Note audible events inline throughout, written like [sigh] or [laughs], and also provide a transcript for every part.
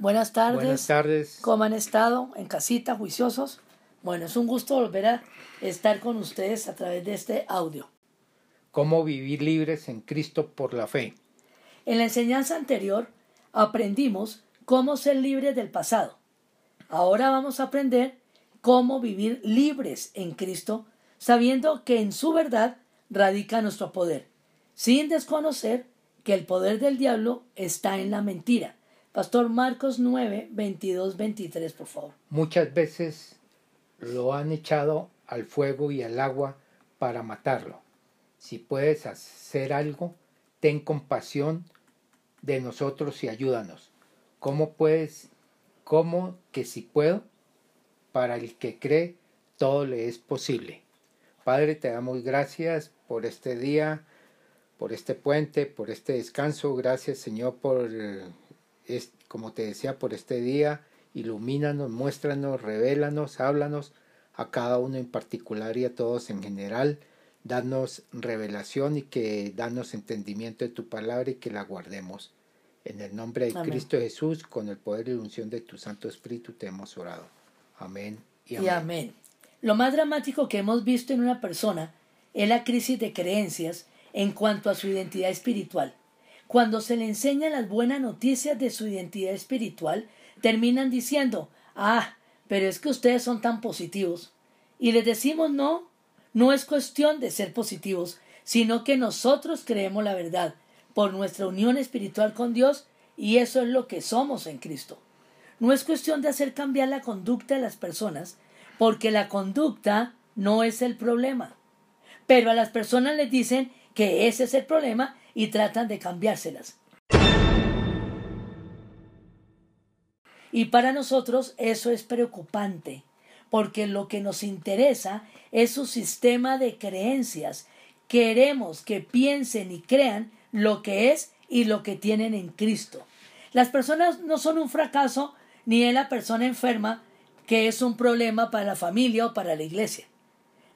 Buenas tardes. Buenas tardes. ¿Cómo han estado? ¿En casita, juiciosos? Bueno, es un gusto volver a estar con ustedes a través de este audio. ¿Cómo vivir libres en Cristo por la fe? En la enseñanza anterior aprendimos cómo ser libres del pasado. Ahora vamos a aprender cómo vivir libres en Cristo, sabiendo que en su verdad radica nuestro poder, sin desconocer que el poder del diablo está en la mentira. Pastor Marcos 9, 22, 23, por favor. Muchas veces lo han echado al fuego y al agua para matarlo. Si puedes hacer algo, ten compasión de nosotros y ayúdanos. ¿Cómo puedes? ¿Cómo que si puedo? Para el que cree, todo le es posible. Padre, te damos gracias por este día, por este puente, por este descanso. Gracias, Señor, por, como te decía, por este día. Ilumínanos, muéstranos, revélanos, háblanos a cada uno en particular y a todos en general. Danos revelación y que danos entendimiento de tu palabra y que la guardemos. En el nombre de Cristo Jesús, con el poder y la unción de tu Santo Espíritu, te hemos orado. Amén y amén. y amén. Lo más dramático que hemos visto en una persona es la crisis de creencias en cuanto a su identidad espiritual. Cuando se le enseñan las buenas noticias de su identidad espiritual, terminan diciendo, ah, pero es que ustedes son tan positivos. Y les decimos no, no es cuestión de ser positivos, sino que nosotros creemos la verdad por nuestra unión espiritual con Dios y eso es lo que somos en Cristo. No es cuestión de hacer cambiar la conducta de las personas, porque la conducta no es el problema. Pero a las personas les dicen que ese es el problema y tratan de cambiárselas. Y para nosotros eso es preocupante, porque lo que nos interesa es su sistema de creencias. Queremos que piensen y crean lo que es y lo que tienen en Cristo. Las personas no son un fracaso ni es la persona enferma que es un problema para la familia o para la iglesia.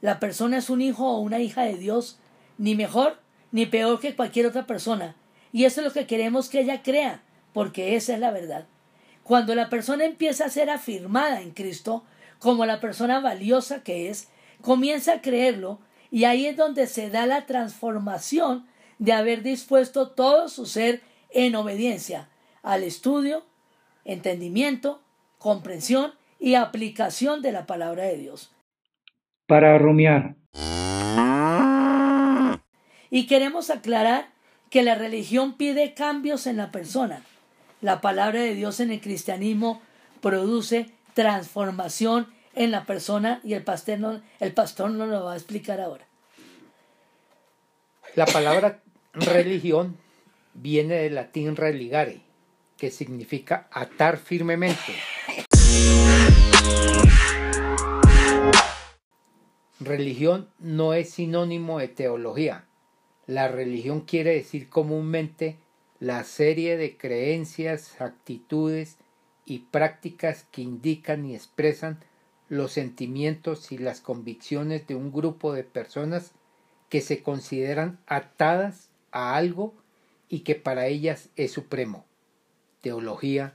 La persona es un hijo o una hija de Dios, ni mejor ni peor que cualquier otra persona. Y eso es lo que queremos que ella crea, porque esa es la verdad. Cuando la persona empieza a ser afirmada en Cristo como la persona valiosa que es, comienza a creerlo y ahí es donde se da la transformación de haber dispuesto todo su ser en obediencia al estudio, entendimiento, comprensión y aplicación de la palabra de Dios. Para rumiar. Y queremos aclarar que la religión pide cambios en la persona, la palabra de Dios en el cristianismo produce transformación en la persona y el pastor no, el pastor no lo va a explicar ahora. La palabra religión viene del latín religare, que significa atar firmemente. Religión no es sinónimo de teología. La religión quiere decir comúnmente la serie de creencias, actitudes y prácticas que indican y expresan los sentimientos y las convicciones de un grupo de personas que se consideran atadas a algo y que para ellas es supremo. Teología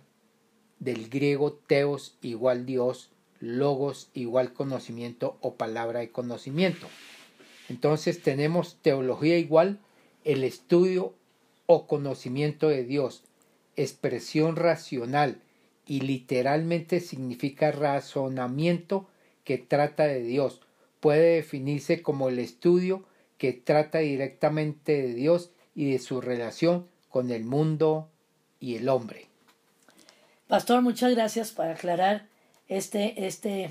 del griego teos igual Dios, logos igual conocimiento o palabra de conocimiento. Entonces tenemos teología igual el estudio o conocimiento de Dios, expresión racional y literalmente significa razonamiento que trata de Dios. Puede definirse como el estudio que trata directamente de Dios y de su relación con el mundo y el hombre. Pastor, muchas gracias por aclarar este, este,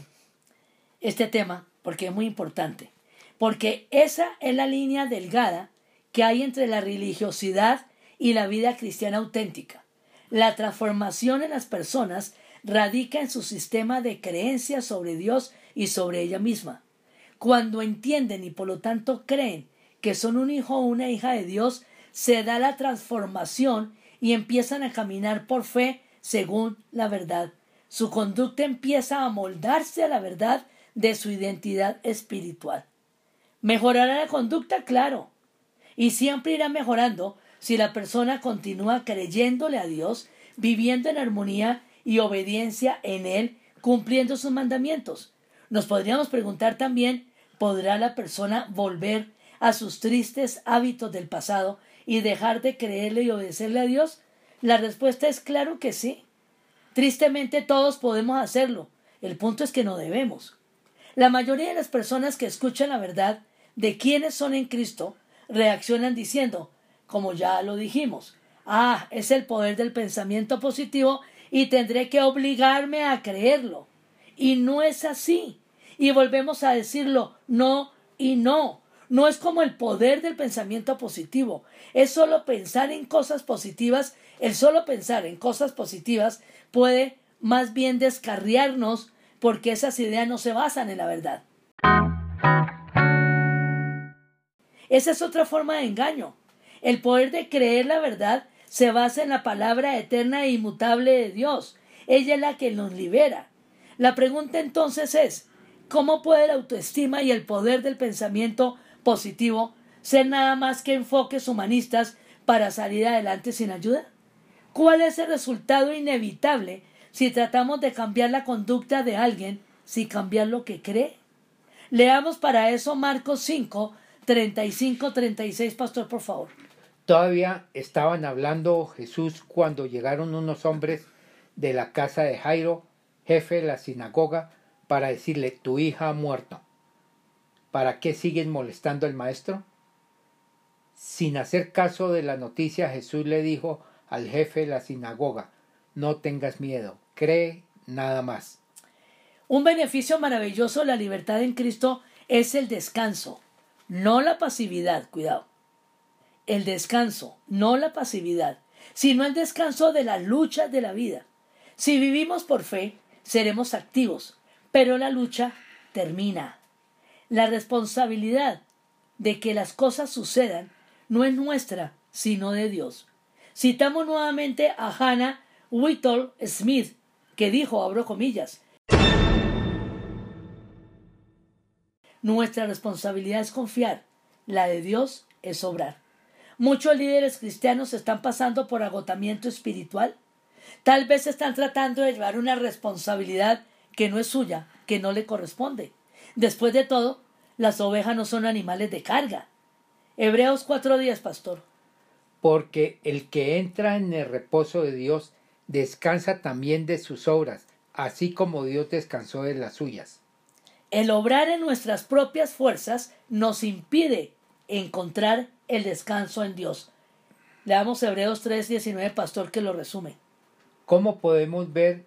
este tema, porque es muy importante. Porque esa es la línea delgada que hay entre la religiosidad y la vida cristiana auténtica. La transformación en las personas radica en su sistema de creencias sobre Dios y sobre ella misma. Cuando entienden y por lo tanto creen que son un hijo o una hija de Dios, se da la transformación y empiezan a caminar por fe según la verdad. Su conducta empieza a moldarse a la verdad de su identidad espiritual. ¿Mejorará la conducta? Claro, y siempre irá mejorando si la persona continúa creyéndole a Dios, viviendo en armonía y obediencia en Él, cumpliendo sus mandamientos. Nos podríamos preguntar también, ¿podrá la persona volver a sus tristes hábitos del pasado y dejar de creerle y obedecerle a Dios? La respuesta es claro que sí. Tristemente todos podemos hacerlo. El punto es que no debemos. La mayoría de las personas que escuchan la verdad de quiénes son en Cristo reaccionan diciendo, como ya lo dijimos, ah, es el poder del pensamiento positivo y tendré que obligarme a creerlo. Y no es así. Y volvemos a decirlo, no y no. No es como el poder del pensamiento positivo. Es solo pensar en cosas positivas. El solo pensar en cosas positivas puede más bien descarriarnos porque esas ideas no se basan en la verdad. Esa es otra forma de engaño. El poder de creer la verdad se basa en la palabra eterna e inmutable de Dios. Ella es la que nos libera. La pregunta entonces es, ¿cómo puede la autoestima y el poder del pensamiento positivo ser nada más que enfoques humanistas para salir adelante sin ayuda? ¿Cuál es el resultado inevitable si tratamos de cambiar la conducta de alguien sin cambiar lo que cree? Leamos para eso Marcos 5, 35, 36, pastor, por favor. Todavía estaban hablando Jesús cuando llegaron unos hombres de la casa de Jairo, jefe de la sinagoga, para decirle, tu hija ha muerto. ¿Para qué sigues molestando al maestro? Sin hacer caso de la noticia, Jesús le dijo al jefe de la sinagoga, no tengas miedo, cree nada más. Un beneficio maravilloso de la libertad en Cristo es el descanso, no la pasividad, cuidado el descanso, no la pasividad, sino el descanso de la lucha de la vida. Si vivimos por fe, seremos activos, pero la lucha termina. La responsabilidad de que las cosas sucedan no es nuestra, sino de Dios. Citamos nuevamente a Hannah Whittle Smith, que dijo, abro comillas, Nuestra responsabilidad es confiar, la de Dios es obrar. Muchos líderes cristianos están pasando por agotamiento espiritual. Tal vez están tratando de llevar una responsabilidad que no es suya, que no le corresponde. Después de todo, las ovejas no son animales de carga. Hebreos cuatro días, pastor. Porque el que entra en el reposo de Dios descansa también de sus obras, así como Dios descansó de las suyas. El obrar en nuestras propias fuerzas nos impide encontrar el descanso en Dios. Leamos Hebreos 3:19, pastor, que lo resume. ¿Cómo podemos ver?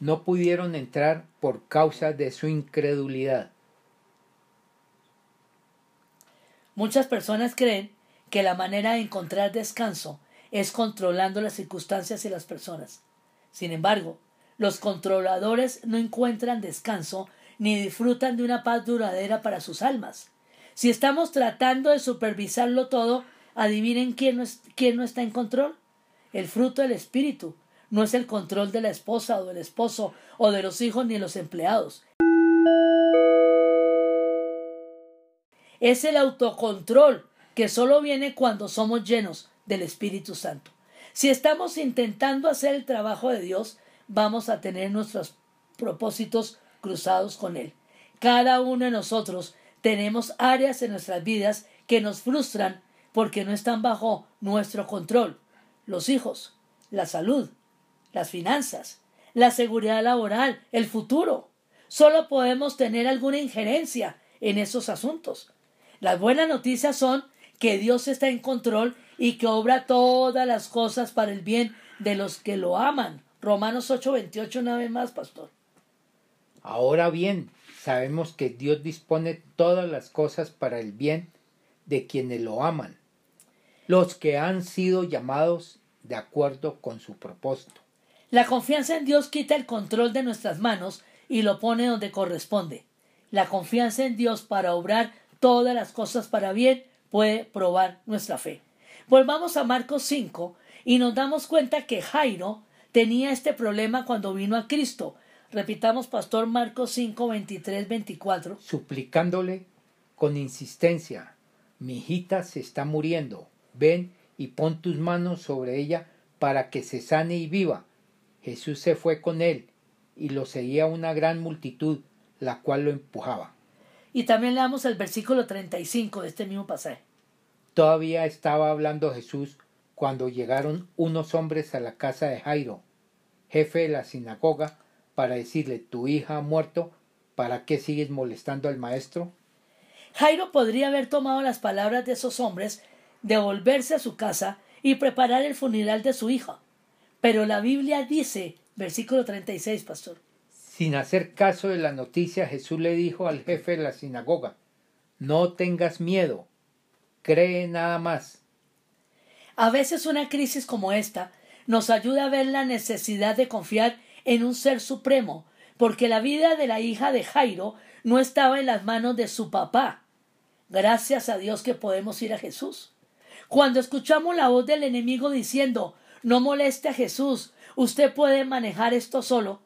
No pudieron entrar por causa de su incredulidad. Muchas personas creen que la manera de encontrar descanso es controlando las circunstancias y las personas. Sin embargo, los controladores no encuentran descanso ni disfrutan de una paz duradera para sus almas. Si estamos tratando de supervisarlo todo, adivinen quién no, quién no está en control. El fruto del Espíritu. No es el control de la esposa o del esposo o de los hijos ni los empleados. Es el autocontrol que solo viene cuando somos llenos del Espíritu Santo. Si estamos intentando hacer el trabajo de Dios, vamos a tener nuestros propósitos cruzados con Él. Cada uno de nosotros tenemos áreas en nuestras vidas que nos frustran porque no están bajo nuestro control. Los hijos, la salud, las finanzas, la seguridad laboral, el futuro. Solo podemos tener alguna injerencia en esos asuntos. Las buenas noticias son que Dios está en control y que obra todas las cosas para el bien de los que lo aman. Romanos 8:28 una vez más, pastor. Ahora bien, sabemos que Dios dispone todas las cosas para el bien de quienes lo aman, los que han sido llamados de acuerdo con su propósito. La confianza en Dios quita el control de nuestras manos y lo pone donde corresponde. La confianza en Dios para obrar todas las cosas para bien puede probar nuestra fe. Volvamos a Marcos 5 y nos damos cuenta que Jairo tenía este problema cuando vino a Cristo Repitamos, Pastor Marcos 5, 23, 24. Suplicándole con insistencia, mi hijita se está muriendo, ven y pon tus manos sobre ella para que se sane y viva. Jesús se fue con él, y lo seguía una gran multitud, la cual lo empujaba. Y también leamos el versículo 35 de este mismo pasaje. Todavía estaba hablando Jesús cuando llegaron unos hombres a la casa de Jairo, jefe de la sinagoga, para decirle, tu hija ha muerto, ¿para qué sigues molestando al maestro? Jairo podría haber tomado las palabras de esos hombres, devolverse a su casa y preparar el funeral de su hija. Pero la Biblia dice, versículo 36, pastor. Sin hacer caso de la noticia, Jesús le dijo al jefe de la sinagoga, no tengas miedo, cree nada más. A veces una crisis como esta nos ayuda a ver la necesidad de confiar en un ser supremo, porque la vida de la hija de Jairo no estaba en las manos de su papá. Gracias a Dios que podemos ir a Jesús. Cuando escuchamos la voz del enemigo diciendo no moleste a Jesús, usted puede manejar esto solo,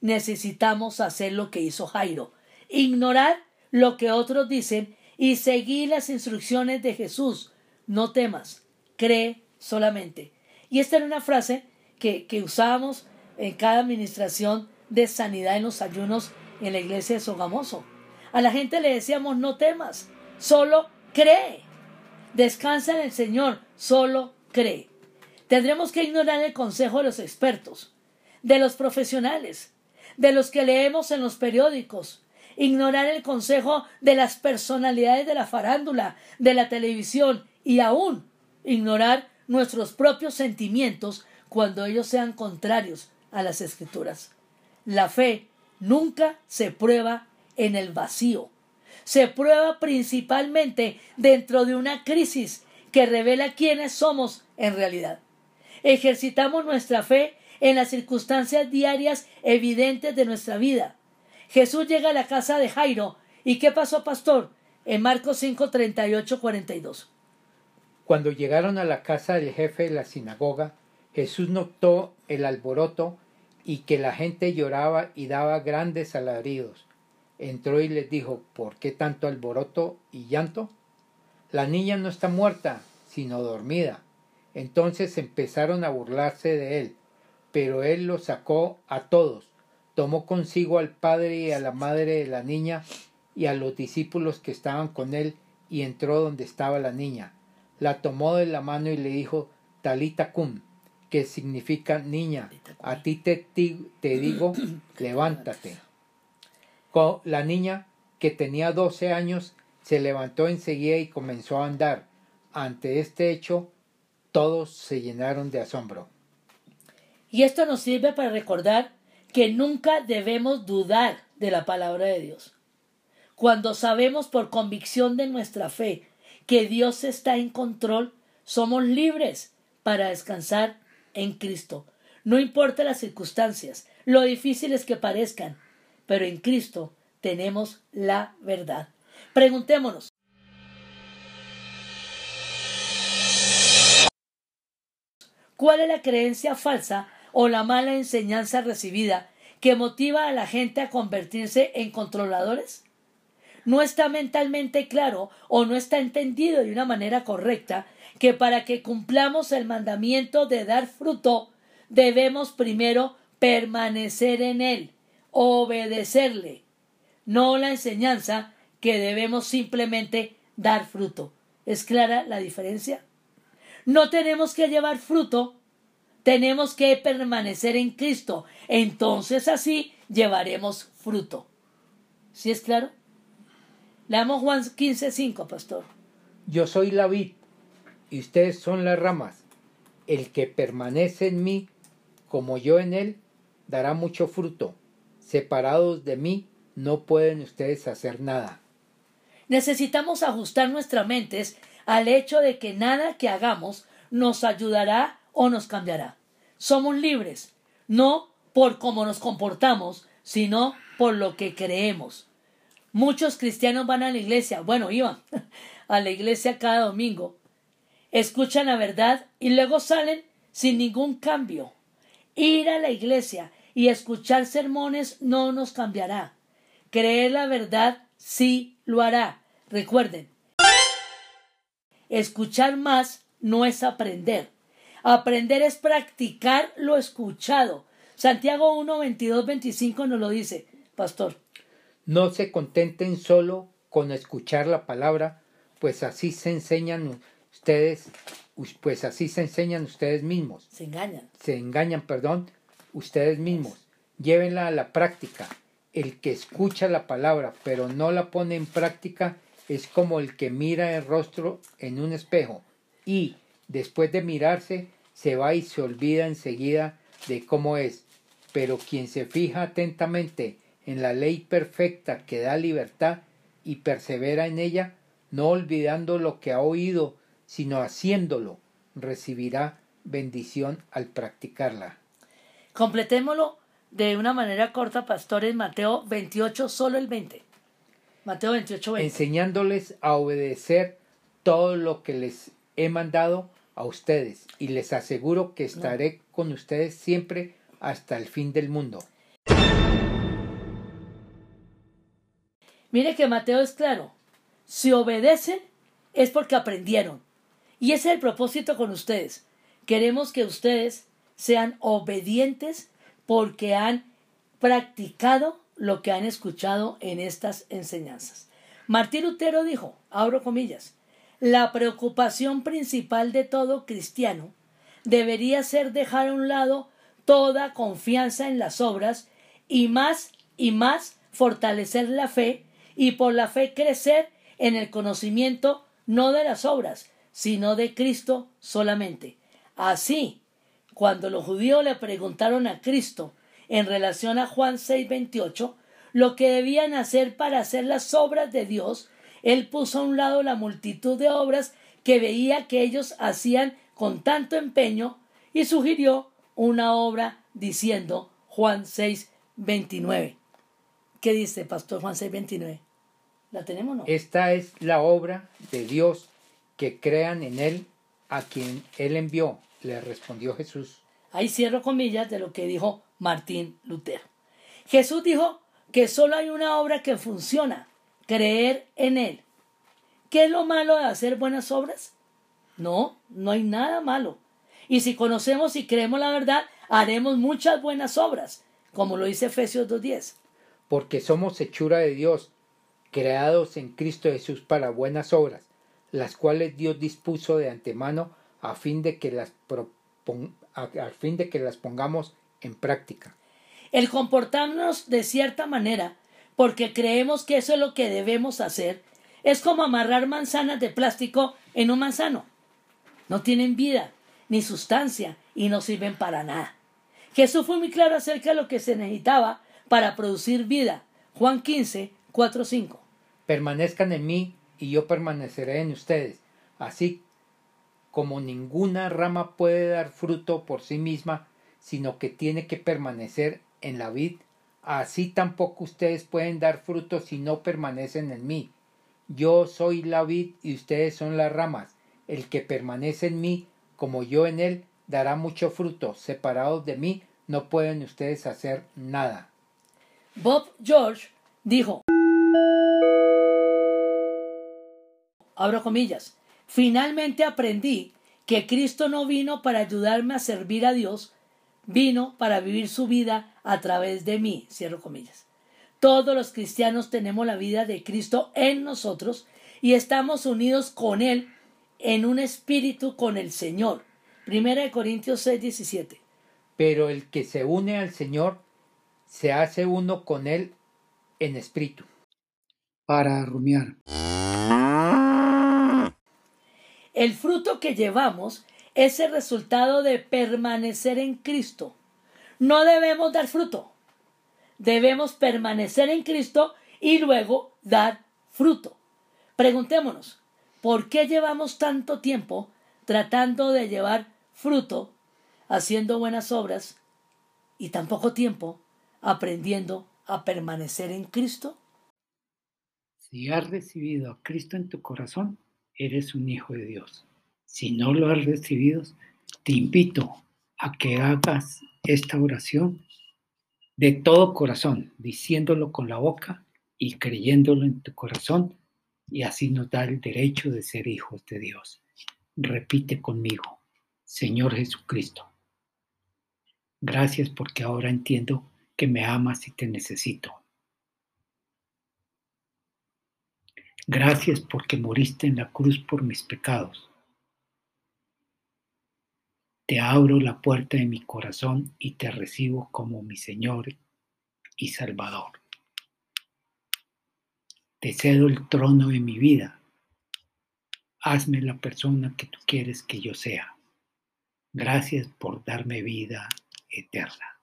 necesitamos hacer lo que hizo Jairo, ignorar lo que otros dicen y seguir las instrucciones de Jesús. No temas, cree solamente. Y esta era una frase que, que usábamos en cada administración de sanidad en los ayunos en la iglesia de Sogamoso. A la gente le decíamos no temas, solo cree. Descansa en el Señor, solo cree. Tendremos que ignorar el consejo de los expertos, de los profesionales, de los que leemos en los periódicos, ignorar el consejo de las personalidades de la farándula, de la televisión y aún ignorar nuestros propios sentimientos cuando ellos sean contrarios a las escrituras. La fe nunca se prueba en el vacío. Se prueba principalmente dentro de una crisis que revela quiénes somos en realidad. Ejercitamos nuestra fe en las circunstancias diarias evidentes de nuestra vida. Jesús llega a la casa de Jairo. ¿Y qué pasó, pastor? En Marcos 5, 38, 42. Cuando llegaron a la casa del jefe de la sinagoga, Jesús notó el alboroto y que la gente lloraba y daba grandes alaridos. Entró y les dijo, ¿por qué tanto alboroto y llanto? La niña no está muerta, sino dormida. Entonces empezaron a burlarse de él, pero él los sacó a todos, tomó consigo al padre y a la madre de la niña y a los discípulos que estaban con él y entró donde estaba la niña. La tomó de la mano y le dijo, Talita cum, que significa niña, a ti te, te digo, [clears throat] levántate. La niña, que tenía doce años, se levantó enseguida y comenzó a andar. Ante este hecho, todos se llenaron de asombro. Y esto nos sirve para recordar que nunca debemos dudar de la palabra de Dios. Cuando sabemos por convicción de nuestra fe que Dios está en control, somos libres para descansar en Cristo. No importa las circunstancias, lo difíciles que parezcan, pero en Cristo tenemos la verdad. Preguntémonos. ¿Cuál es la creencia falsa o la mala enseñanza recibida que motiva a la gente a convertirse en controladores? No está mentalmente claro o no está entendido de una manera correcta que para que cumplamos el mandamiento de dar fruto, debemos primero permanecer en él, obedecerle, no la enseñanza que debemos simplemente dar fruto. ¿Es clara la diferencia? No tenemos que llevar fruto, tenemos que permanecer en Cristo. Entonces así llevaremos fruto. ¿Sí es claro? Leamos Juan 15:5, pastor. Yo soy la vid y ustedes son las ramas. El que permanece en mí, como yo en él, dará mucho fruto. Separados de mí, no pueden ustedes hacer nada. Necesitamos ajustar nuestras mentes al hecho de que nada que hagamos nos ayudará o nos cambiará. Somos libres, no por cómo nos comportamos, sino por lo que creemos. Muchos cristianos van a la iglesia, bueno, iban [laughs] a la iglesia cada domingo, escuchan la verdad y luego salen sin ningún cambio. Ir a la iglesia y escuchar sermones no nos cambiará. Creer la verdad sí lo hará. Recuerden, escuchar más no es aprender. Aprender es practicar lo escuchado. Santiago 1, 22, 25 nos lo dice, pastor. No se contenten solo con escuchar la palabra, pues así se enseñan ustedes, pues así se enseñan ustedes mismos. Se engañan. Se engañan, perdón, ustedes mismos. Llévenla a la práctica. El que escucha la palabra pero no la pone en práctica es como el que mira el rostro en un espejo y, después de mirarse, se va y se olvida enseguida de cómo es. Pero quien se fija atentamente en la ley perfecta que da libertad y persevera en ella, no olvidando lo que ha oído, sino haciéndolo, recibirá bendición al practicarla. Completémoslo de una manera corta, pastores, Mateo 28, solo el 20. Mateo 28, 20. Enseñándoles a obedecer todo lo que les he mandado a ustedes, y les aseguro que estaré con ustedes siempre hasta el fin del mundo. Mire que Mateo es claro. Si obedecen es porque aprendieron. Y ese es el propósito con ustedes. Queremos que ustedes sean obedientes porque han practicado lo que han escuchado en estas enseñanzas. Martín Lutero dijo, abro comillas, la preocupación principal de todo cristiano debería ser dejar a un lado toda confianza en las obras y más y más fortalecer la fe y por la fe crecer en el conocimiento no de las obras, sino de Cristo solamente. Así, cuando los judíos le preguntaron a Cristo en relación a Juan 6:28 lo que debían hacer para hacer las obras de Dios, él puso a un lado la multitud de obras que veía que ellos hacían con tanto empeño y sugirió una obra diciendo Juan 6:29. ¿Qué dice Pastor Juan 6:29? ¿La tenemos o no? Esta es la obra de Dios, que crean en Él a quien Él envió, le respondió Jesús. Ahí cierro comillas de lo que dijo Martín Lutero. Jesús dijo que solo hay una obra que funciona, creer en Él. ¿Qué es lo malo de hacer buenas obras? No, no hay nada malo. Y si conocemos y creemos la verdad, haremos muchas buenas obras, como lo dice Efesios 2.10. Porque somos hechura de Dios, creados en Cristo Jesús para buenas obras, las cuales Dios dispuso de antemano a fin de que las, a fin de que las pongamos en práctica. El comportarnos de cierta manera, porque creemos que eso es lo que debemos hacer, es como amarrar manzanas de plástico en un manzano. No tienen vida ni sustancia y no sirven para nada. Jesús fue muy claro acerca de lo que se necesitaba para producir vida. Juan 15, 4, 5 permanezcan en mí y yo permaneceré en ustedes. Así como ninguna rama puede dar fruto por sí misma, sino que tiene que permanecer en la vid, así tampoco ustedes pueden dar fruto si no permanecen en mí. Yo soy la vid y ustedes son las ramas. El que permanece en mí, como yo en él, dará mucho fruto. Separados de mí, no pueden ustedes hacer nada. Bob George dijo abro comillas, finalmente aprendí que Cristo no vino para ayudarme a servir a Dios, vino para vivir su vida a través de mí, cierro comillas. Todos los cristianos tenemos la vida de Cristo en nosotros y estamos unidos con Él en un espíritu con el Señor. Primera de Corintios 6, 17. Pero el que se une al Señor se hace uno con Él en espíritu. Para rumiar. El fruto que llevamos es el resultado de permanecer en Cristo. No debemos dar fruto. Debemos permanecer en Cristo y luego dar fruto. Preguntémonos, ¿por qué llevamos tanto tiempo tratando de llevar fruto, haciendo buenas obras y tan poco tiempo aprendiendo a permanecer en Cristo? Si has recibido a Cristo en tu corazón, eres un hijo de Dios. Si no lo has recibido, te invito a que hagas esta oración de todo corazón, diciéndolo con la boca y creyéndolo en tu corazón, y así nos da el derecho de ser hijos de Dios. Repite conmigo, Señor Jesucristo. Gracias porque ahora entiendo que me amas y te necesito. Gracias porque moriste en la cruz por mis pecados. Te abro la puerta de mi corazón y te recibo como mi Señor y Salvador. Te cedo el trono de mi vida. Hazme la persona que tú quieres que yo sea. Gracias por darme vida eterna.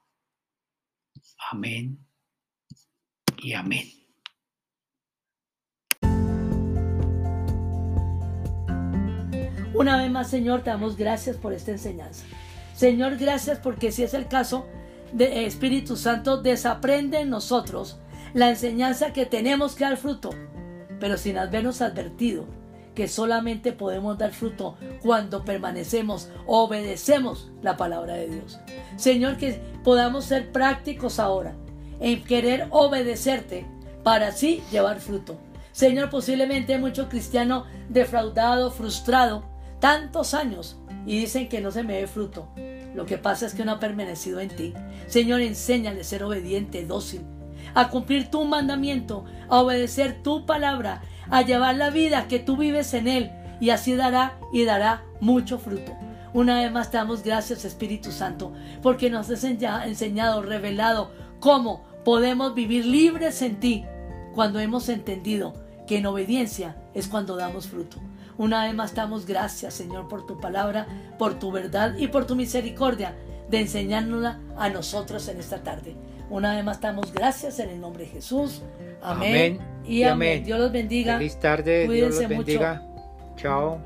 Amén y amén. Una vez más, Señor, te damos gracias por esta enseñanza. Señor, gracias porque si es el caso de eh, Espíritu Santo, desaprende en nosotros la enseñanza que tenemos que dar fruto, pero sin habernos advertido que solamente podemos dar fruto cuando permanecemos, obedecemos la palabra de Dios. Señor, que podamos ser prácticos ahora en querer obedecerte para así llevar fruto. Señor, posiblemente mucho cristiano defraudado, frustrado, tantos años y dicen que no se me ve fruto. Lo que pasa es que no ha permanecido en ti. Señor, enséñale a ser obediente, dócil, a cumplir tu mandamiento, a obedecer tu palabra, a llevar la vida que tú vives en Él y así dará y dará mucho fruto. Una vez más te damos gracias Espíritu Santo porque nos has enseñado, revelado cómo podemos vivir libres en ti cuando hemos entendido que en obediencia es cuando damos fruto. Una vez más damos gracias Señor por tu palabra, por tu verdad y por tu misericordia de enseñárnosla a nosotros en esta tarde. Una vez más damos gracias en el nombre de Jesús. Amén, y, amén. Dios los bendiga. Feliz tarde. Dios los bendiga. Chao.